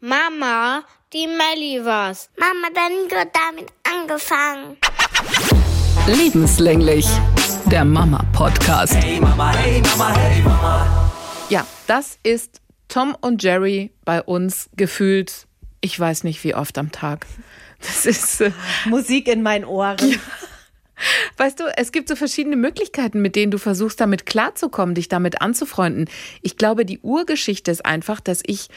Mama, die Melli was. Mama, dann wird damit angefangen. Lebenslänglich, der Mama-Podcast. Hey Mama, hey Mama, hey Mama. Ja, das ist Tom und Jerry bei uns gefühlt, ich weiß nicht wie oft am Tag. Das ist, äh, Musik in meinen Ohren. weißt du, es gibt so verschiedene Möglichkeiten, mit denen du versuchst, damit klarzukommen, dich damit anzufreunden. Ich glaube, die Urgeschichte ist einfach, dass ich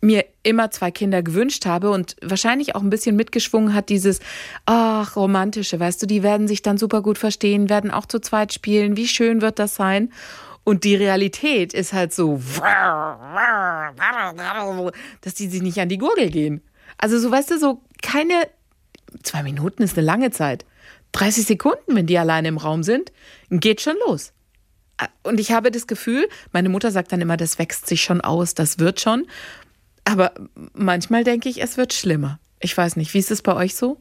mir immer zwei Kinder gewünscht habe und wahrscheinlich auch ein bisschen mitgeschwungen hat dieses, ach, romantische, weißt du, die werden sich dann super gut verstehen, werden auch zu zweit spielen, wie schön wird das sein? Und die Realität ist halt so, dass die sich nicht an die Gurgel gehen. Also so, weißt du, so keine, zwei Minuten ist eine lange Zeit. 30 Sekunden, wenn die alleine im Raum sind, geht schon los. Und ich habe das Gefühl, meine Mutter sagt dann immer, das wächst sich schon aus, das wird schon. Aber manchmal denke ich, es wird schlimmer. Ich weiß nicht, wie ist es bei euch so?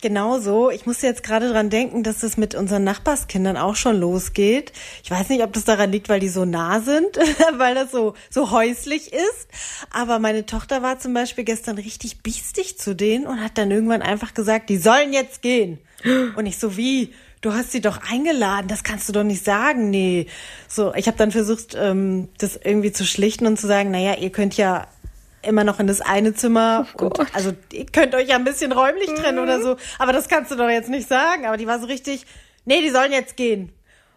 Genau so. Ich musste jetzt gerade dran denken, dass es mit unseren Nachbarskindern auch schon losgeht. Ich weiß nicht, ob das daran liegt, weil die so nah sind, weil das so, so häuslich ist. Aber meine Tochter war zum Beispiel gestern richtig biestig zu denen und hat dann irgendwann einfach gesagt, die sollen jetzt gehen. Und ich so, wie? Du hast sie doch eingeladen, das kannst du doch nicht sagen. Nee. So, ich habe dann versucht, ähm, das irgendwie zu schlichten und zu sagen, naja, ihr könnt ja immer noch in das eine Zimmer. Oh und, also ihr könnt euch ja ein bisschen räumlich trennen oder so. Aber das kannst du doch jetzt nicht sagen. Aber die war so richtig, nee, die sollen jetzt gehen.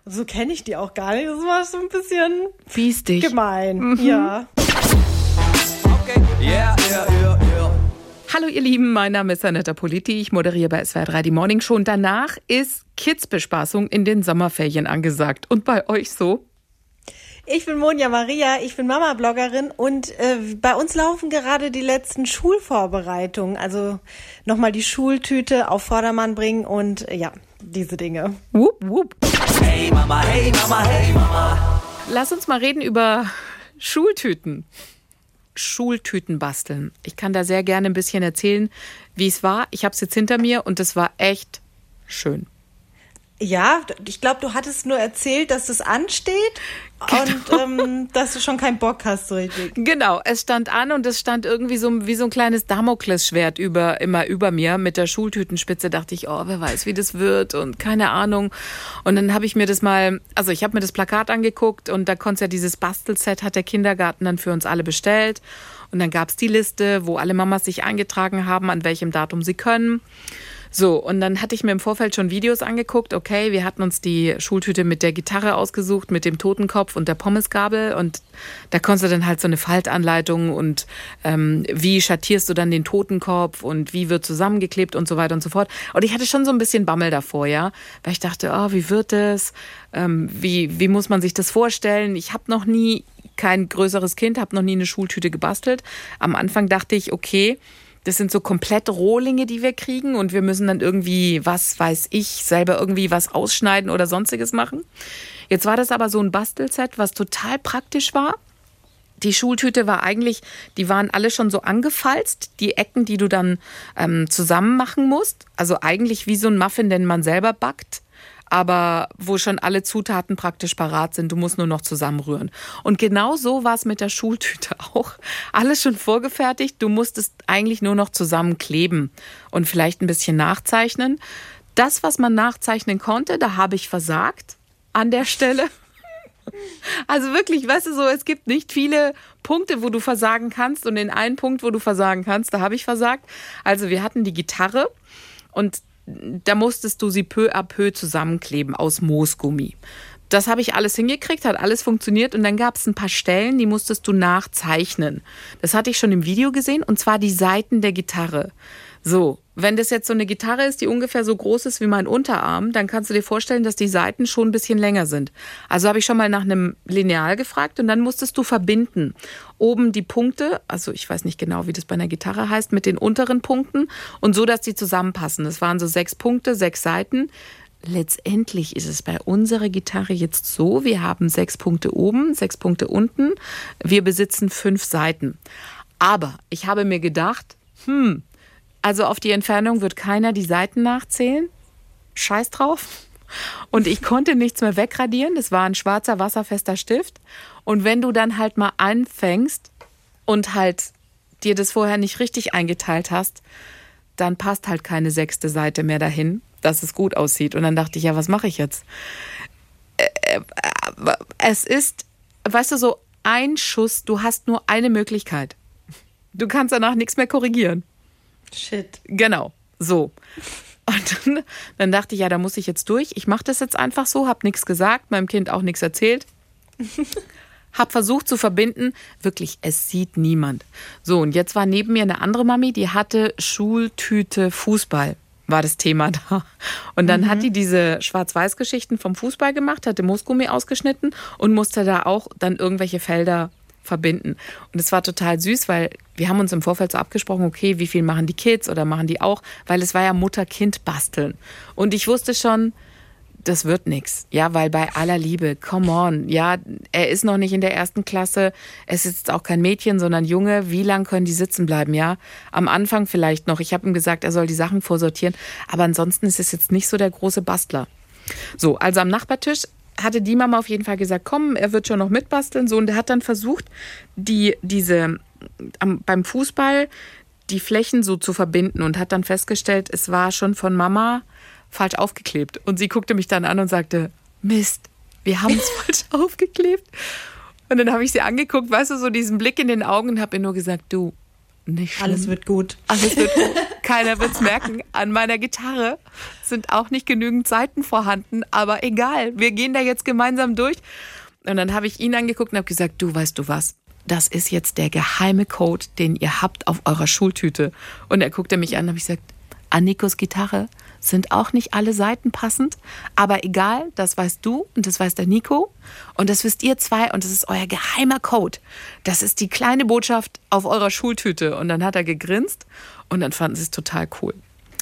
Und so kenne ich die auch gar nicht. Das war so ein bisschen Biestig. gemein. Ja. Okay. Yeah, yeah, yeah, yeah. Hallo ihr Lieben, mein Name ist Anetta Politi, ich moderiere bei SWR 3 die Morning Show und danach ist Kids-Bespaßung in den Sommerferien angesagt. Und bei euch so? Ich bin Monja Maria, ich bin Mama-Bloggerin und äh, bei uns laufen gerade die letzten Schulvorbereitungen. Also nochmal die Schultüte auf Vordermann bringen und äh, ja, diese Dinge. Wupp, wupp. Hey Mama, hey Mama, hey Mama. Lass uns mal reden über Schultüten. Schultüten basteln. Ich kann da sehr gerne ein bisschen erzählen, wie es war. Ich habe es jetzt hinter mir und es war echt schön. Ja, ich glaube, du hattest nur erzählt, dass es ansteht und ähm, dass du schon keinen Bock hast so richtig. Genau, es stand an und es stand irgendwie so wie so ein kleines Damoklesschwert über immer über mir mit der Schultütenspitze. Dachte ich, oh, wer weiß, wie das wird und keine Ahnung. Und dann habe ich mir das mal, also ich habe mir das Plakat angeguckt und da konnte ja dieses Bastelset hat der Kindergarten dann für uns alle bestellt und dann gab's die Liste, wo alle Mamas sich eingetragen haben, an welchem Datum sie können. So, und dann hatte ich mir im Vorfeld schon Videos angeguckt. Okay, wir hatten uns die Schultüte mit der Gitarre ausgesucht, mit dem Totenkopf und der Pommesgabel. Und da konntest du dann halt so eine Faltanleitung und ähm, wie schattierst du dann den Totenkopf und wie wird zusammengeklebt und so weiter und so fort. Und ich hatte schon so ein bisschen Bammel davor, ja, weil ich dachte, oh, wie wird das? Ähm, wie, wie muss man sich das vorstellen? Ich habe noch nie kein größeres Kind, habe noch nie eine Schultüte gebastelt. Am Anfang dachte ich, okay, das sind so komplett Rohlinge, die wir kriegen und wir müssen dann irgendwie, was weiß ich, selber irgendwie was ausschneiden oder sonstiges machen. Jetzt war das aber so ein Bastelset, was total praktisch war. Die Schultüte war eigentlich, die waren alle schon so angefalzt, die Ecken, die du dann ähm, zusammen machen musst. Also eigentlich wie so ein Muffin, den man selber backt aber wo schon alle Zutaten praktisch parat sind. Du musst nur noch zusammenrühren. Und genau so war es mit der Schultüte auch. Alles schon vorgefertigt. Du musstest eigentlich nur noch zusammenkleben und vielleicht ein bisschen nachzeichnen. Das, was man nachzeichnen konnte, da habe ich versagt an der Stelle. Also wirklich, weißt du so, es gibt nicht viele Punkte, wo du versagen kannst und den einen Punkt, wo du versagen kannst, da habe ich versagt. Also wir hatten die Gitarre und da musstest du sie peu à peu zusammenkleben aus Moosgummi. Das habe ich alles hingekriegt, hat alles funktioniert und dann gab es ein paar Stellen, die musstest du nachzeichnen. Das hatte ich schon im Video gesehen und zwar die Seiten der Gitarre. So, wenn das jetzt so eine Gitarre ist, die ungefähr so groß ist wie mein Unterarm, dann kannst du dir vorstellen, dass die Seiten schon ein bisschen länger sind. Also habe ich schon mal nach einem Lineal gefragt und dann musstest du verbinden. Oben die Punkte, also ich weiß nicht genau, wie das bei einer Gitarre heißt, mit den unteren Punkten und so, dass die zusammenpassen. Das waren so sechs Punkte, sechs Seiten. Letztendlich ist es bei unserer Gitarre jetzt so, wir haben sechs Punkte oben, sechs Punkte unten. Wir besitzen fünf Seiten. Aber ich habe mir gedacht, hm, also auf die Entfernung wird keiner die Seiten nachzählen. Scheiß drauf. Und ich konnte nichts mehr wegradieren. Das war ein schwarzer, wasserfester Stift. Und wenn du dann halt mal anfängst und halt dir das vorher nicht richtig eingeteilt hast, dann passt halt keine sechste Seite mehr dahin, dass es gut aussieht. Und dann dachte ich, ja, was mache ich jetzt? Es ist, weißt du, so ein Schuss, du hast nur eine Möglichkeit. Du kannst danach nichts mehr korrigieren. Shit. Genau, so. Und dann, dann dachte ich, ja, da muss ich jetzt durch. Ich mache das jetzt einfach so, habe nichts gesagt, meinem Kind auch nichts erzählt. hab versucht zu verbinden, wirklich, es sieht niemand. So, und jetzt war neben mir eine andere Mami, die hatte Schultüte Fußball war das Thema da. Und dann mhm. hat die diese Schwarz-Weiß-Geschichten vom Fußball gemacht, hatte Moosgummi ausgeschnitten und musste da auch dann irgendwelche Felder verbinden. Und es war total süß, weil wir haben uns im Vorfeld so abgesprochen, okay, wie viel machen die Kids oder machen die auch, weil es war ja Mutter-Kind-Basteln. Und ich wusste schon, das wird nix. Ja, weil bei aller Liebe, come on, ja, er ist noch nicht in der ersten Klasse, es ist auch kein Mädchen, sondern Junge. Wie lang können die sitzen bleiben, ja? Am Anfang vielleicht noch. Ich habe ihm gesagt, er soll die Sachen vorsortieren, aber ansonsten ist es jetzt nicht so der große Bastler. So, also am Nachbartisch hatte die Mama auf jeden Fall gesagt, komm, er wird schon noch mitbasteln, so und er hat dann versucht, die diese am, beim Fußball die Flächen so zu verbinden und hat dann festgestellt, es war schon von Mama falsch aufgeklebt. Und sie guckte mich dann an und sagte, Mist, wir haben es falsch aufgeklebt. Und dann habe ich sie angeguckt, weißt du, so diesen Blick in den Augen und habe ihr nur gesagt, du, nicht schlimm. Alles wird gut. Alles wird gut. Keiner wird es merken. An meiner Gitarre sind auch nicht genügend Seiten vorhanden, aber egal, wir gehen da jetzt gemeinsam durch. Und dann habe ich ihn angeguckt und habe gesagt, du weißt du was, das ist jetzt der geheime Code, den ihr habt auf eurer Schultüte. Und er guckte mich an und habe ich gesagt, an Nikos Gitarre sind auch nicht alle Seiten passend, aber egal, das weißt du und das weiß der Nico und das wisst ihr zwei und das ist euer geheimer Code. Das ist die kleine Botschaft auf eurer Schultüte und dann hat er gegrinst und dann fanden sie es total cool.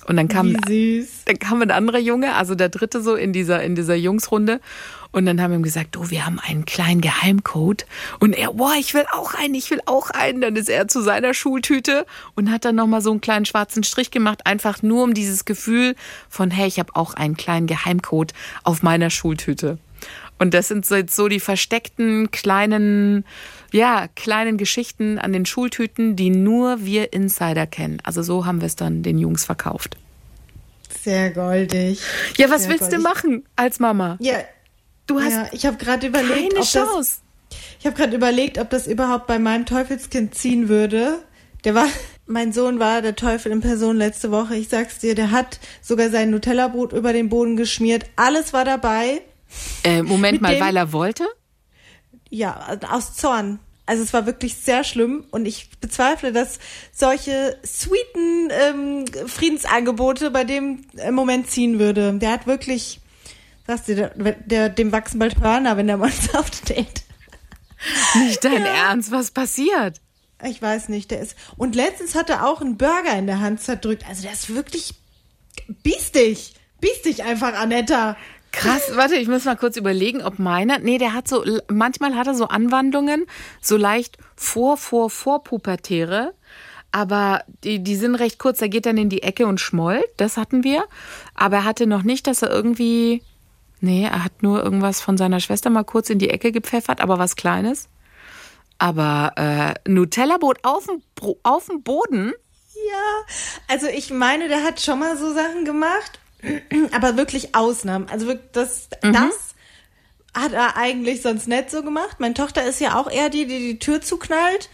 Und dann kam, dann kam ein anderer Junge, also der dritte so in dieser, in dieser Jungsrunde. Und dann haben wir ihm gesagt, du, wir haben einen kleinen Geheimcode. Und er, boah, ich will auch einen, ich will auch einen. Dann ist er zu seiner Schultüte und hat dann nochmal so einen kleinen schwarzen Strich gemacht, einfach nur um dieses Gefühl von, hey, ich habe auch einen kleinen Geheimcode auf meiner Schultüte. Und das sind so, jetzt so die versteckten kleinen, ja, kleinen Geschichten an den Schultüten, die nur wir Insider kennen. Also so haben wir es dann den Jungs verkauft. Sehr goldig. Ja, was Sehr willst goldig. du machen als Mama? Ja, du hast. Ja, ich habe gerade überlegt, keine ob Chance. Das, ich habe gerade überlegt, ob das überhaupt bei meinem Teufelskind ziehen würde. Der war, mein Sohn war der Teufel in Person letzte Woche. Ich sag's dir, der hat sogar sein Nutella-Brot über den Boden geschmiert. Alles war dabei. Äh, Moment mal, dem, weil er wollte? Ja, aus Zorn. Also es war wirklich sehr schlimm und ich bezweifle, dass solche sweeten ähm, Friedensangebote bei dem im Moment ziehen würde. Der hat wirklich, sagst du, der, der, dem wachsen bald Hörner, wenn der mal aufsteht. Nicht dein ja. Ernst, was passiert? Ich weiß nicht, der ist. Und letztens hat er auch einen Burger in der Hand zerdrückt. Also der ist wirklich biestig. Biestig einfach, Anetta. Krass, warte, ich muss mal kurz überlegen, ob meiner. Nee, der hat so, manchmal hat er so Anwandlungen, so leicht vor, vor, vor Pubertäre. Aber die, die sind recht kurz, er geht dann in die Ecke und schmollt, das hatten wir. Aber er hatte noch nicht, dass er irgendwie. Nee, er hat nur irgendwas von seiner Schwester mal kurz in die Ecke gepfeffert, aber was Kleines. Aber äh, Nutella-Brot auf dem, auf dem Boden? Ja, also ich meine, der hat schon mal so Sachen gemacht aber wirklich Ausnahmen. Also wirklich das, mhm. das hat er eigentlich sonst nicht so gemacht. Meine Tochter ist ja auch eher die, die die Tür zuknallt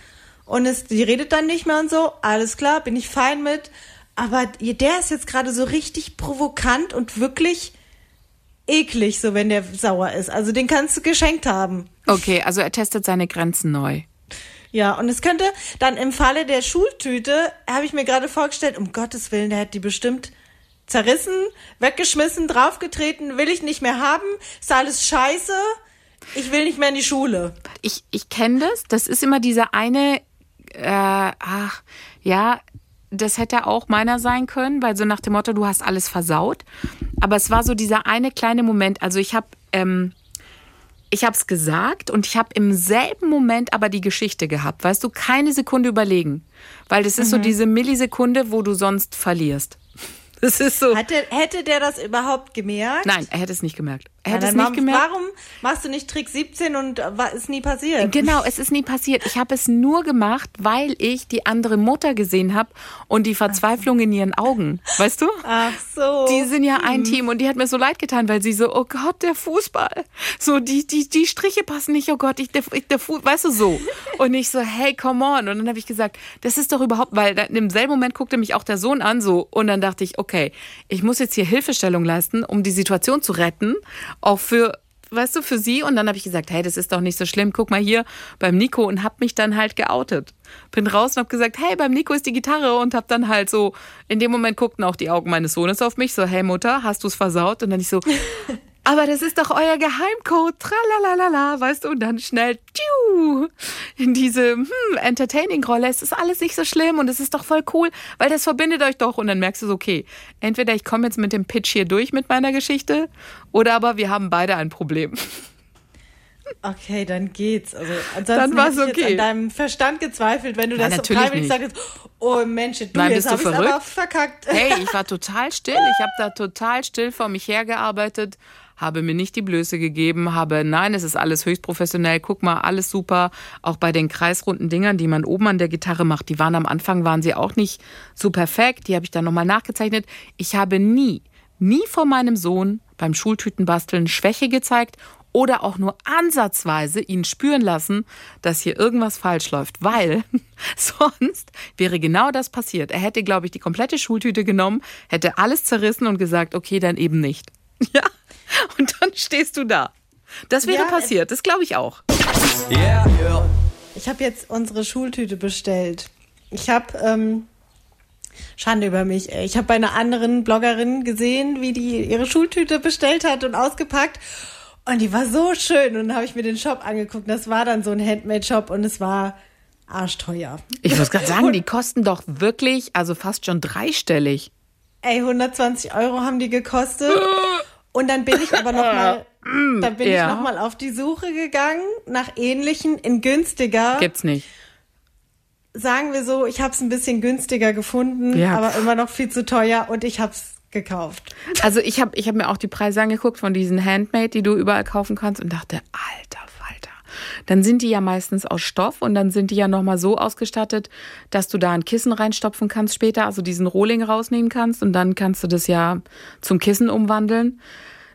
und es, die redet dann nicht mehr und so. Alles klar, bin ich fein mit. Aber der ist jetzt gerade so richtig provokant und wirklich eklig, so wenn der sauer ist. Also den kannst du geschenkt haben. Okay, also er testet seine Grenzen neu. Ja, und es könnte dann im Falle der Schultüte, habe ich mir gerade vorgestellt, um Gottes Willen, der hätte die bestimmt zerrissen, weggeschmissen, draufgetreten, will ich nicht mehr haben, ist alles scheiße, ich will nicht mehr in die Schule. Ich, ich kenne das, das ist immer dieser eine, äh, ach, ja, das hätte auch meiner sein können, weil so nach dem Motto, du hast alles versaut. Aber es war so dieser eine kleine Moment, also ich habe... Ähm, ich habe es gesagt und ich habe im selben Moment aber die Geschichte gehabt. Weißt du, keine Sekunde überlegen. Weil das ist mhm. so diese Millisekunde, wo du sonst verlierst. Das ist so. Hätte, hätte der das überhaupt gemerkt? Nein, er hätte es nicht gemerkt. Er Ja, hätte es dann nicht warum, gemerkt. warum machst du nicht Trick 17 und äh, wa- ist nie passiert? Genau, es ist nie passiert. Ich habe es nur gemacht, weil ich die andere Mutter gesehen habe und die Verzweiflung in ihren Augen. Weißt du? Ach so. Die sind ja ein Team und die hat mir so leid getan, weil sie so, oh Gott, der Fußball. So, die, die, die Striche passen nicht, oh Gott, ich, der, der Fuß, weißt du so. Und ich so, hey, come on. Und dann habe ich gesagt, das ist doch überhaupt, weil dann im selben Moment guckte mich auch der Sohn an, so. Und dann dachte ich, okay, ich muss jetzt hier Hilfestellung leisten, um die Situation zu retten. Auch für, weißt du, für sie. Und dann habe ich gesagt, hey, das ist doch nicht so schlimm. Guck mal hier beim Nico und hab mich dann halt geoutet. Bin raus und hab gesagt, hey, beim Nico ist die Gitarre und hab dann halt so, in dem Moment guckten auch die Augen meines Sohnes auf mich, so, hey Mutter, hast du's versaut? Und dann ich so, aber das ist doch euer Geheimcode, tralalala, weißt du, und dann schnell tschiu, in diese hm, Entertaining-Rolle. Es ist alles nicht so schlimm und es ist doch voll cool, weil das verbindet euch doch. Und dann merkst du so, okay, entweder ich komme jetzt mit dem Pitch hier durch mit meiner Geschichte oder aber wir haben beide ein Problem. Okay, dann geht's. Also ansonsten Dann war's hätte ich okay. jetzt an deinem Verstand gezweifelt, wenn du Ja, das freiwillig nicht. sagst, oh Mensch, du, Nein, jetzt bist du verrückt? aber verkackt. Hey, ich war total still. Ich habe da total still vor mich hergearbeitet, habe mir nicht die Blöße gegeben, habe, nein, es ist alles höchst professionell. Guck mal, alles super. Auch bei den kreisrunden Dingern, die man oben an der Gitarre macht, die waren am Anfang, waren sie auch nicht so perfekt. Die habe ich dann nochmal nachgezeichnet. Ich habe nie, nie vor meinem Sohn beim Schultütenbasteln Schwäche gezeigt oder auch nur ansatzweise ihn spüren lassen, dass hier irgendwas falsch läuft, weil sonst wäre genau das passiert. Er hätte, glaube ich, die komplette Schultüte genommen, hätte alles zerrissen und gesagt, okay, dann eben nicht. Ja, stehst du da. Das wäre Ja, passiert, das glaube ich auch. Yeah, yeah. Ich habe jetzt unsere Schultüte bestellt. Ich habe ähm, Schande über mich. Ey. Ich habe bei einer anderen Bloggerin gesehen, wie die ihre Schultüte bestellt hat und ausgepackt. Und die war so schön. Und dann habe ich mir den Shop angeguckt. Das war dann so ein Handmade-Shop und es war arschteuer. Ich muss gerade sagen, die kosten doch wirklich, also fast schon dreistellig. Ey, 120 Euro haben die gekostet. Und dann bin ich aber noch mal, dann bin Ja. ich noch mal auf die Suche gegangen nach ähnlichen in günstiger. Gibt's nicht. sagen wir so, ich habe es ein bisschen günstiger gefunden, Ja. aber immer noch viel zu teuer und ich habe es gekauft. Also ich habe ich hab mir auch die Preise angeguckt von diesen Handmade, die du überall kaufen kannst und dachte, alter. Dann sind die ja meistens aus Stoff und dann sind die ja nochmal so ausgestattet, dass du da ein Kissen reinstopfen kannst später, also diesen Rohling rausnehmen kannst und dann kannst du das ja zum Kissen umwandeln.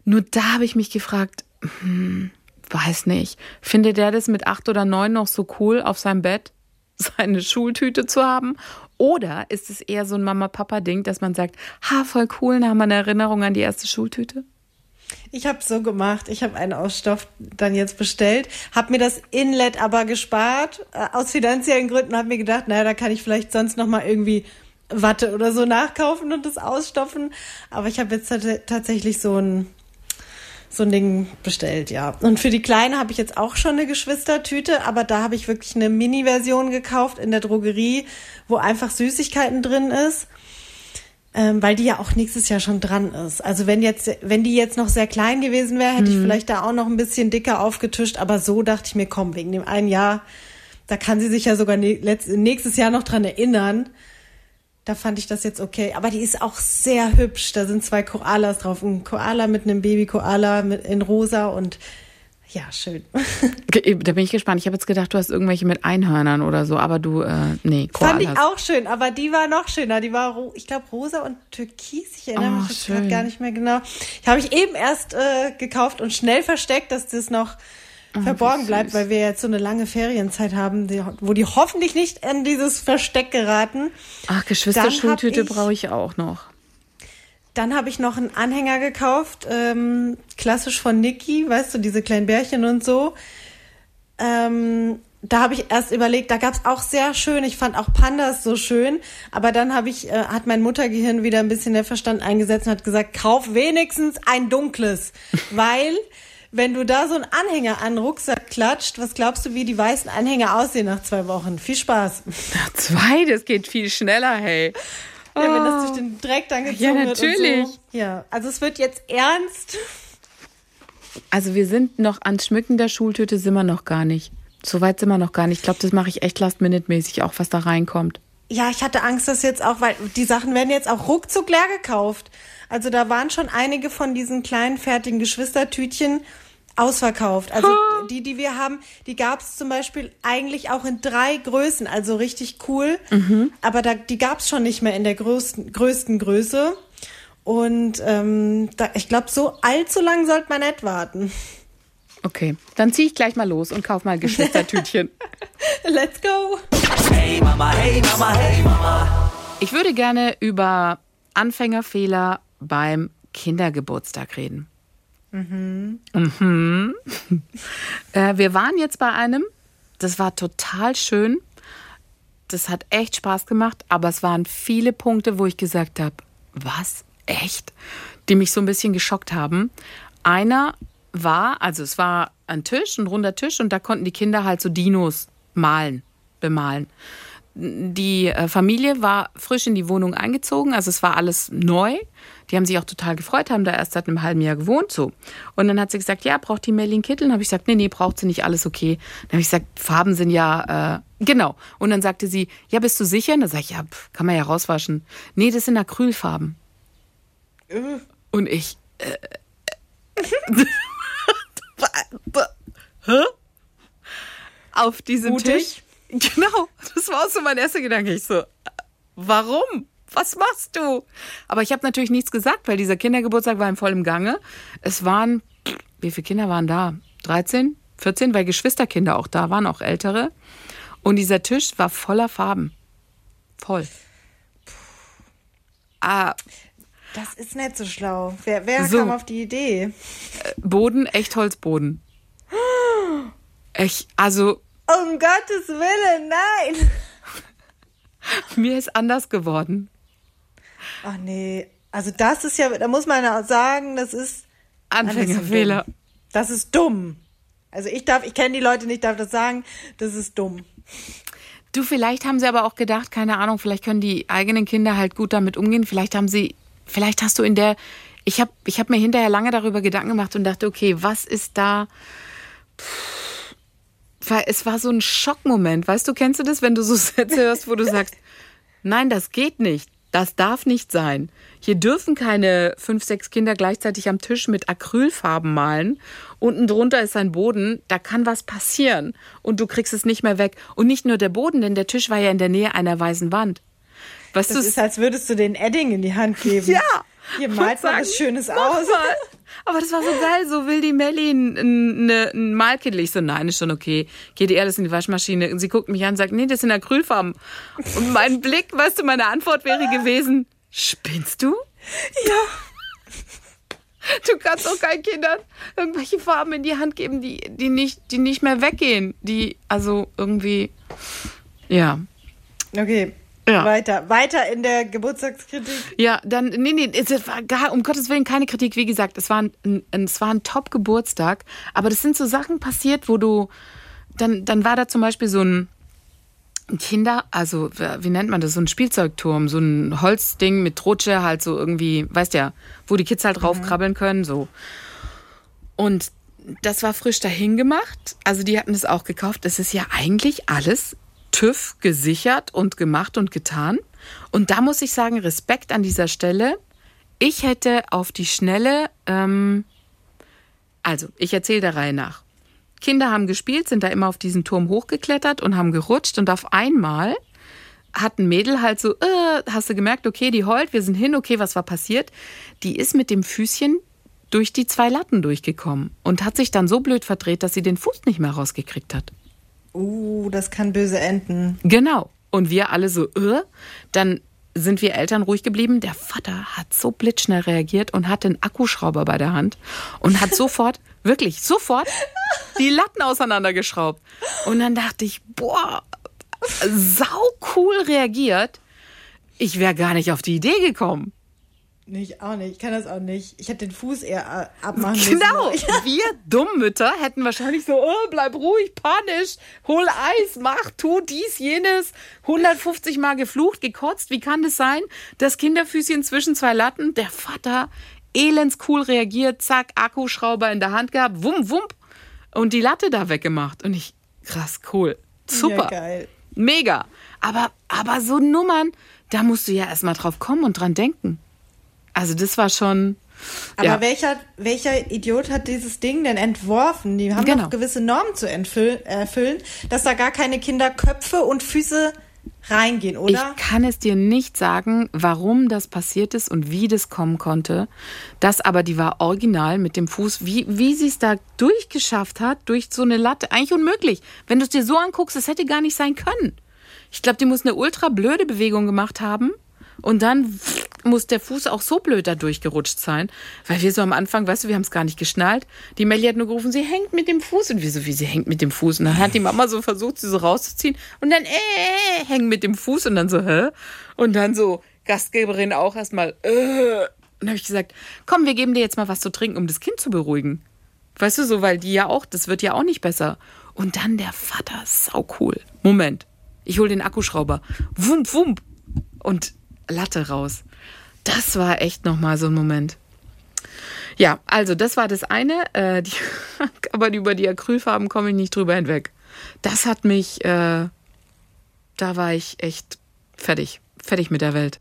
Nur da habe ich mich gefragt, hm, weiß nicht, findet der das mit acht oder neun noch so cool auf seinem Bett? seine Schultüte zu haben? Oder ist es eher so ein Mama-Papa-Ding, dass man sagt, ha, voll cool, da haben wir eine Erinnerung an die erste Schultüte? Ich habe so gemacht, ich habe einen aus Stoff dann jetzt bestellt, habe mir das Inlet aber gespart äh, aus finanziellen Gründen, habe mir gedacht, naja, da kann ich vielleicht sonst noch mal irgendwie Watte oder so nachkaufen und das ausstopfen, aber ich habe jetzt tat- tatsächlich so ein so ein Ding bestellt, ja. Und für die Kleine habe ich jetzt auch schon eine Geschwistertüte, aber da habe ich wirklich eine Mini-Version gekauft in der Drogerie, wo einfach Süßigkeiten drin ist. Ähm, weil die ja auch nächstes Jahr schon dran ist. Also wenn jetzt, wenn die jetzt noch sehr klein gewesen wäre, hätte ich vielleicht da auch noch ein bisschen dicker aufgetischt. Aber so dachte ich mir, komm, wegen dem einen Jahr, da kann sie sich ja sogar ne- nächstes Jahr noch dran erinnern. Da fand ich das jetzt okay. Aber die ist auch sehr hübsch. Da sind zwei Koalas drauf. Ein Koala mit einem Baby-Koala in rosa und ja, schön. Ge- Da bin ich gespannt. Ich habe jetzt gedacht, du hast irgendwelche mit Einhörnern oder so, aber du, äh, nee, Fand ich Koalas. auch schön, aber die war noch schöner. Die war, ich glaube, rosa und türkis. Ich erinnere Oh, mich jetzt gerade gar nicht mehr genau. Die habe ich eben erst äh, gekauft und schnell versteckt, dass das noch Oh, verborgen bleibt, weil wir jetzt so eine lange Ferienzeit haben, die, wo die hoffentlich nicht an dieses Versteck geraten. Ach, Geschwisterschultüte brauche ich auch noch. Dann habe ich noch einen Anhänger gekauft, ähm, klassisch von Niki, weißt du, diese kleinen Bärchen und so. Ähm, da habe ich erst überlegt, da gab's auch sehr schön, ich fand auch Pandas so schön, aber dann habe ich, äh, hat mein Muttergehirn wieder ein bisschen der Verstand eingesetzt und hat gesagt, kauf wenigstens ein dunkles, weil wenn du da so einen Anhänger an den Rucksack klatscht, was glaubst du, wie die weißen Anhänger aussehen nach zwei Wochen? Viel Spaß. Zwei, das geht viel schneller, hey. Ja, wenn das durch den Dreck dann gezogen Ja, wird natürlich. so. Ja, also es wird jetzt ernst. Also wir sind noch ans Schmücken der Schultüte sind wir noch gar nicht. So weit sind wir noch gar nicht. Ich glaube, das mache ich echt last-minute-mäßig, auch was da reinkommt. ja, ich hatte Angst, dass jetzt auch, weil die Sachen werden jetzt auch ruckzuck leer gekauft. Also da waren schon einige von diesen kleinen fertigen Geschwistertütchen ausverkauft. Also die, die wir haben, die gab es zum Beispiel eigentlich auch in drei Größen, also richtig cool. Aber da, die gab es schon nicht mehr in der größten, größten Größe. Und ähm, da, ich glaube, so allzu lang sollte man nicht warten. Okay, dann ziehe ich gleich mal los und kauf mal Geschwistertütchen. Let's go! Hey Mama, hey Mama, hey Mama. Ich würde gerne über Anfängerfehler beim Kindergeburtstag reden. Mhm. äh, wir waren jetzt bei einem, das war total schön. Das hat echt Spaß gemacht, aber es waren viele Punkte, wo ich gesagt habe, was? Echt? Die mich so ein bisschen geschockt haben. Einer war, also es war ein Tisch, ein runder Tisch und da konnten die Kinder halt so Dinos malen, bemalen. Die äh, Familie war frisch in die Wohnung eingezogen, also es war alles neu. Die haben sich auch total gefreut, haben da erst seit einem halben Jahr gewohnt so. Und dann hat sie gesagt, ja, braucht die Melly einen Kittel? Dann habe ich gesagt, nee, nee, braucht sie nicht, alles okay. Dann habe ich gesagt, Farben sind ja, äh, genau. Und dann sagte sie, ja, bist du sicher? Und dann sage ich, ja, pf, kann man ja rauswaschen. Nee, das sind Acrylfarben. Und ich, äh, Hä? Auf diesem Mutig. Tisch. Genau, das war auch so mein erster Gedanke. Ich so, äh, warum? Was machst du? Aber ich habe natürlich nichts gesagt, weil dieser Kindergeburtstag war im vollen Gange. Es waren, wie viele Kinder waren da? 13, 14, weil Geschwisterkinder auch da waren, auch ältere. Und dieser Tisch war voller Farben. Voll. Ah, Das ist nicht so schlau. Wer, wer So. kam auf die Idee? Boden, Echtholzboden. Echt, also Um Gottes Willen, nein! mir ist anders geworden. Ach nee. Also das ist ja, da muss man auch sagen, das ist Anfängerfehler. Das ist dumm. Also ich darf, ich kenne die Leute nicht, darf das sagen, das ist dumm. Du, vielleicht haben sie aber auch gedacht, keine Ahnung, vielleicht können die eigenen Kinder halt gut damit umgehen. Vielleicht haben sie, vielleicht hast du in der, ich habe ich hab mir hinterher lange darüber Gedanken gemacht und dachte, okay, was ist da, Pff, weil es war so ein Schockmoment. Weißt du, kennst du das, wenn du so Sätze hörst, wo du sagst, nein, das geht nicht. Das darf nicht sein. Hier dürfen keine fünf, sechs Kinder gleichzeitig am Tisch mit Acrylfarben malen. Unten drunter ist ein Boden, da kann was passieren. Und du kriegst es nicht mehr weg. Und nicht nur der Boden, denn der Tisch war ja in der Nähe einer weißen Wand. Weißt Das ist, als würdest du den Edding in die Hand geben. ja. Hier Und malt mal was Schönes aus. mal. Aber das war so geil, so will die Melli ein, ein Malkittel. Ich so, nein, ist schon okay. Geht ihr alles in die Waschmaschine? Und sie guckt mich an und sagt, nee, das sind Acrylfarben. Und mein Blick, weißt du, meine Antwort wäre gewesen, spinnst du? Ja. Du kannst auch keinen Kindern irgendwelche Farben in die Hand geben, die, die, nicht, die nicht mehr weggehen. Die, also irgendwie, ja. Okay. Ja. Weiter. Weiter in der Geburtstagskritik. Ja, dann, nee, nee, es war gar, um Gottes Willen keine Kritik. Wie gesagt, es war ein, ein, es war ein Top-Geburtstag. Aber das sind so Sachen passiert, wo du, dann, dann war da zum Beispiel so ein Kinder, also wie nennt man das, so ein Spielzeugturm, so ein Holzding mit Rutsche, halt so irgendwie, weißt ja, wo die Kids halt draufkrabbeln können, so. Und das war frisch dahin gemacht. Also die hatten es auch gekauft. Es ist ja eigentlich alles TÜV gesichert und gemacht und getan. Und da muss ich sagen, Respekt an dieser Stelle. Ich hätte auf die Schnelle, ähm, also ich erzähle der Reihe nach. Kinder haben gespielt, sind da immer auf diesen Turm hochgeklettert und haben gerutscht und auf einmal hat ein Mädel halt so, äh, hast du gemerkt, okay, die heult, wir sind hin, okay, was war passiert? Die ist mit dem Füßchen durch die zwei Latten durchgekommen und hat sich dann so blöd verdreht, dass sie den Fuß nicht mehr rausgekriegt hat. Uh, das kann böse enden. Genau. Und wir alle so, äh, dann sind wir Eltern ruhig geblieben. Der Vater hat so blitzschnell reagiert und hatte einen Akkuschrauber bei der Hand und hat sofort, wirklich sofort, die Latten auseinandergeschraubt. Und dann dachte ich, boah, sau cool reagiert. Ich wäre gar nicht auf die Idee gekommen. Nicht, auch nicht. Ich kann das auch nicht. Ich hätte den Fuß eher abmachen müssen. Genau. Wir Dummmütter hätten wahrscheinlich so, oh, bleib ruhig, panisch, hol Eis, mach, tu dies, jenes, 150 Mal geflucht, gekotzt. Wie kann das sein? Das Kinderfüßchen zwischen zwei Latten, der Vater elendscool reagiert, zack, Akkuschrauber in der Hand gehabt, wump, wump, und die Latte da weggemacht. Und ich, krass, cool. Super. Ja, geil. Mega. Aber, aber so Nummern, da musst du ja erstmal drauf kommen und dran denken. Also das war schon. Aber ja. welcher, welcher Idiot hat dieses Ding denn entworfen? Die haben Genau. doch gewisse Normen zu erfüllen, dass da gar keine Kinderköpfe und Füße reingehen, oder? Ich kann es dir nicht sagen, warum das passiert ist und wie das kommen konnte. Das aber, die war original mit dem Fuß. Wie, wie sie es da durchgeschafft hat, durch so eine Latte. Eigentlich unmöglich. Wenn du es dir so anguckst, es hätte gar nicht sein können. Ich glaube, die muss eine ultra blöde Bewegung gemacht haben. Und dann muss der Fuß auch so blöd da durchgerutscht sein. Weil wir so am Anfang, weißt du, wir haben es gar nicht geschnallt. Die Melli hat nur gerufen, sie hängt mit dem Fuß. Und wir so, wie sie hängt mit dem Fuß. Und dann hat die Mama so versucht, sie so rauszuziehen. Und dann, äh, äh, hängen mit dem Fuß. Und dann so, hä? Und dann so, Gastgeberin auch erstmal, äh. Und dann habe ich gesagt, komm, wir geben dir jetzt mal was zu trinken, um das Kind zu beruhigen. Weißt du, so, weil die ja auch, das wird ja auch nicht besser. Und dann der Vater, sau cool. Moment, ich hol den Akkuschrauber. Wump, wump. Und Latte raus. Das war echt nochmal so ein Moment. Ja, also das war das eine. Äh, die, aber über die Acrylfarben komme ich nicht drüber hinweg. Das hat mich, äh, da war ich echt fertig. Fertig mit der Welt.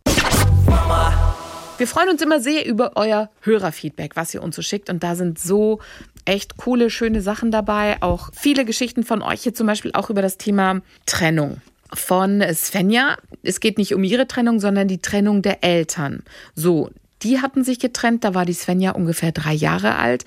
Wir freuen uns immer sehr über euer Hörerfeedback, was ihr uns so schickt. Und da sind so echt coole, schöne Sachen dabei. Auch viele Geschichten von euch hier zum Beispiel auch über das Thema Trennung. Von Svenja. Es geht nicht um ihre Trennung, sondern die Trennung der Eltern. So, die hatten sich getrennt. Da war die Svenja ungefähr drei Jahre alt.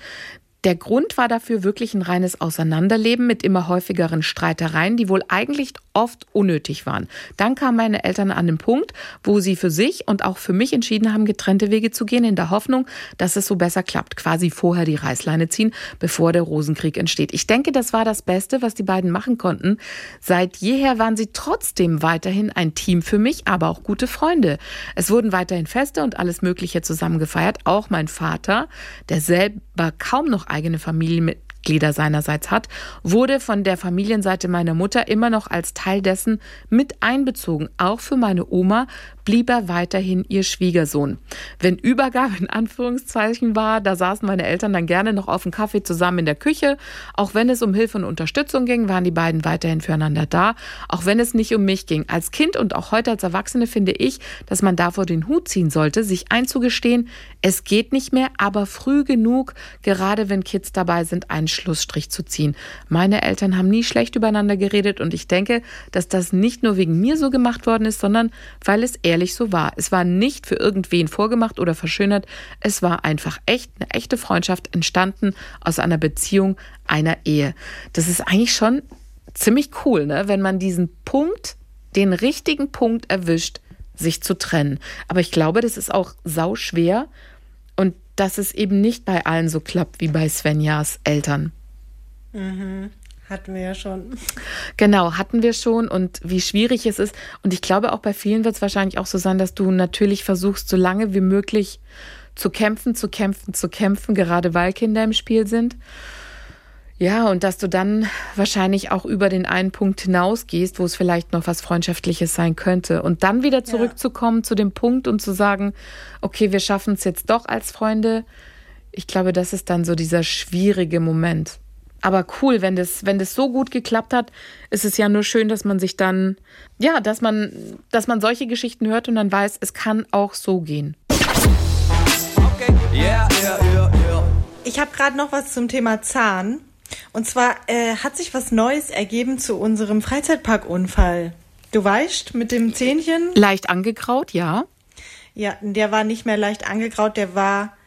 Der Grund war dafür wirklich ein reines Auseinanderleben mit immer häufigeren Streitereien, die wohl eigentlich oft unnötig waren. Dann kamen meine Eltern an den Punkt, wo sie für sich und auch für mich entschieden haben, getrennte Wege zu gehen, in der Hoffnung, dass es so besser klappt. Quasi vorher die Reißleine ziehen, bevor der Rosenkrieg entsteht. Ich denke, das war das Beste, was die beiden machen konnten. Seit jeher waren sie trotzdem weiterhin ein Team für mich, aber auch gute Freunde. Es wurden weiterhin Feste und alles Mögliche zusammen gefeiert. Auch mein Vater, der selber kaum noch eigene Familienmitglieder seinerseits hat, wurde von der Familienseite meiner Mutter immer noch als Teil dessen mit einbezogen. Auch für meine Oma blieb er weiterhin ihr Schwiegersohn. Wenn Übergabe in Anführungszeichen war, da saßen meine Eltern dann gerne noch auf dem Kaffee zusammen in der Küche. Auch wenn es um Hilfe und Unterstützung ging, waren die beiden weiterhin füreinander da. Auch wenn es nicht um mich ging. Als Kind und auch heute als Erwachsene finde ich, dass man davor den Hut ziehen sollte, sich einzugestehen, es geht nicht mehr, aber früh genug, gerade wenn Kids dabei sind, einen Schlussstrich zu ziehen. Meine Eltern haben nie schlecht übereinander geredet und ich denke, dass das nicht nur wegen mir so gemacht worden ist, sondern weil es ehrlich so war. Es war nicht für irgendwen vorgemacht oder verschönert. Es war einfach echt eine echte Freundschaft entstanden aus einer Beziehung, einer Ehe. Das ist eigentlich schon ziemlich cool, ne? wenn man diesen Punkt, den richtigen Punkt erwischt, sich zu trennen. Aber ich glaube, das ist auch sau schwer dass es eben nicht bei allen so klappt wie bei Svenjas Eltern. Hatten wir ja schon. Genau, hatten wir schon und wie schwierig es ist. Und ich glaube, auch bei vielen wird es wahrscheinlich auch so sein, dass du natürlich versuchst, so lange wie möglich zu kämpfen, zu kämpfen, zu kämpfen, gerade weil Kinder im Spiel sind. Ja, und dass du dann wahrscheinlich auch über den einen Punkt hinausgehst, wo es vielleicht noch was Freundschaftliches sein könnte. Und dann wieder zurückzukommen zu dem Punkt und zu sagen, okay, wir schaffen es jetzt doch als Freunde. Ich glaube, das ist dann so dieser schwierige Moment. Aber cool, wenn das, wenn das so gut geklappt hat, ist es ja nur schön, dass man sich dann, ja, dass man, dass man solche Geschichten hört und dann weiß, es kann auch so gehen. Okay, yeah, yeah, yeah, yeah. Ich habe gerade noch was zum Thema Zahn. Und zwar äh, hat sich was Neues ergeben zu unserem Freizeitparkunfall. Du weißt, mit dem Zähnchen. Leicht angekraut, ja. Ja, der war nicht mehr leicht angegraut, der war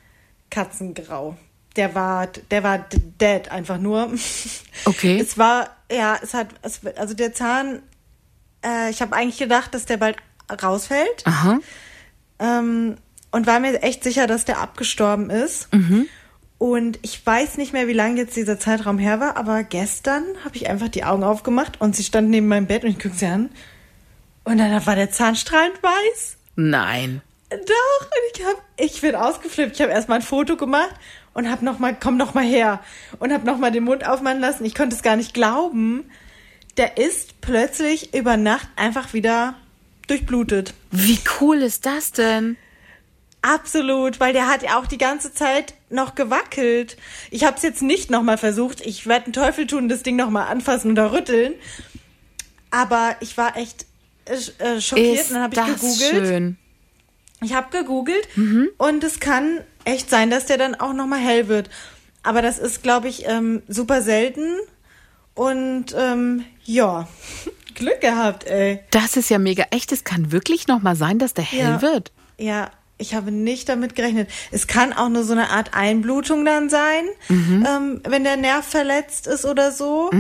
katzengrau. Der war, der war dead einfach nur. Okay. Es war, ja, es hat, es, also der Zahn, äh, ich habe eigentlich gedacht, dass der bald rausfällt. Aha. Ähm, und war mir echt sicher, dass der abgestorben ist. Und ich weiß nicht mehr, wie lange jetzt dieser Zeitraum her war, aber gestern habe ich einfach die Augen aufgemacht und sie stand neben meinem Bett und ich gucke sie an. Und dann war der Zahn strahlend weiß. Nein. Doch, und ich hab, ich bin ausgeflippt. Ich habe erstmal ein Foto gemacht und hab noch mal, komm noch mal her und hab noch mal den Mund aufmachen lassen. Ich konnte es gar nicht glauben. Der ist plötzlich über Nacht einfach wieder durchblutet. Wie cool ist das denn? Absolut, weil der hat ja auch die ganze Zeit noch gewackelt. Ich habe es jetzt nicht noch mal versucht. Ich werde einen Teufel tun, das Ding noch mal anfassen oder rütteln. Aber ich war echt äh, schockiert Ist und dann habe ich das gegoogelt. schön. Ich habe gegoogelt und es kann echt sein, dass der dann auch nochmal hell wird. Aber das ist, glaube ich, ähm, super selten. Und ähm, ja, Glück gehabt, ey. Das ist ja mega echt. Es kann wirklich noch mal sein, dass der hell Ja. wird. Ja, ich habe nicht damit gerechnet. Es kann auch nur so eine Art Einblutung dann sein, ähm, wenn der Nerv verletzt ist oder so.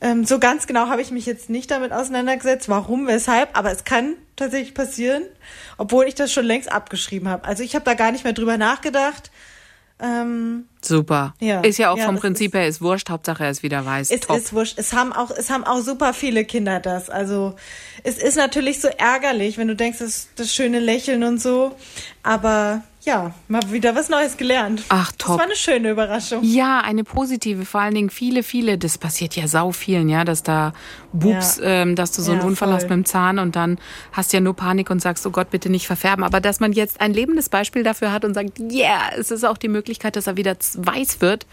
Ähm, so ganz genau habe ich mich jetzt nicht damit auseinandergesetzt, warum, weshalb, aber es kann tatsächlich passieren, obwohl ich das schon längst abgeschrieben habe. Also ich habe da gar nicht mehr drüber nachgedacht. Ähm, Super. Ja. Ist ja auch Ja, vom Prinzip her ist wurscht, Hauptsache er ist wieder weiß. Es Top. ist wurscht. Es haben auch, es haben auch super viele Kinder das. Also es ist natürlich so ärgerlich, wenn du denkst, das, das schöne Lächeln und so. Aber ja, mal wieder was Neues gelernt. Ach, Das top. war eine schöne Überraschung. Ja, eine positive, vor allen Dingen viele, viele, das passiert ja sau vielen, ja, dass da Bups, Ja. ähm, dass du so einen Ja, Unfall voll. hast mit dem Zahn und dann hast ja nur Panik und sagst, oh Gott, bitte nicht verfärben. Aber dass man jetzt ein lebendes Beispiel dafür hat und sagt, yeah, es ist auch die Möglichkeit, dass er wieder weiß wird.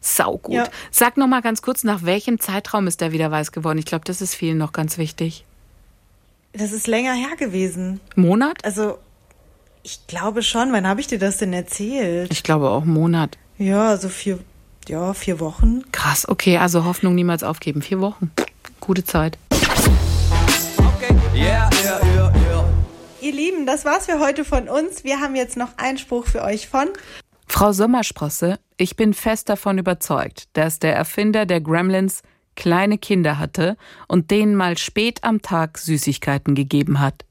Sau gut. Ja. Sag noch mal ganz kurz, nach welchem Zeitraum ist der wieder weiß geworden? Ich glaube, das ist vielen noch ganz wichtig. Das ist länger her gewesen. Monat? Also ich glaube schon. Wann habe ich dir das denn erzählt? Ich glaube auch Monat. Ja, so vier, ja, vier Wochen. Krass, okay, also Hoffnung niemals aufgeben. Vier Wochen. Gute Zeit. Okay, yeah, yeah, yeah, yeah. Ihr Lieben, das war's für heute von uns. Wir haben jetzt noch einen Spruch für euch von Frau Sommersprosse, ich bin fest davon überzeugt, dass der Erfinder der Gremlins kleine Kinder hatte und denen mal spät am Tag Süßigkeiten gegeben hat.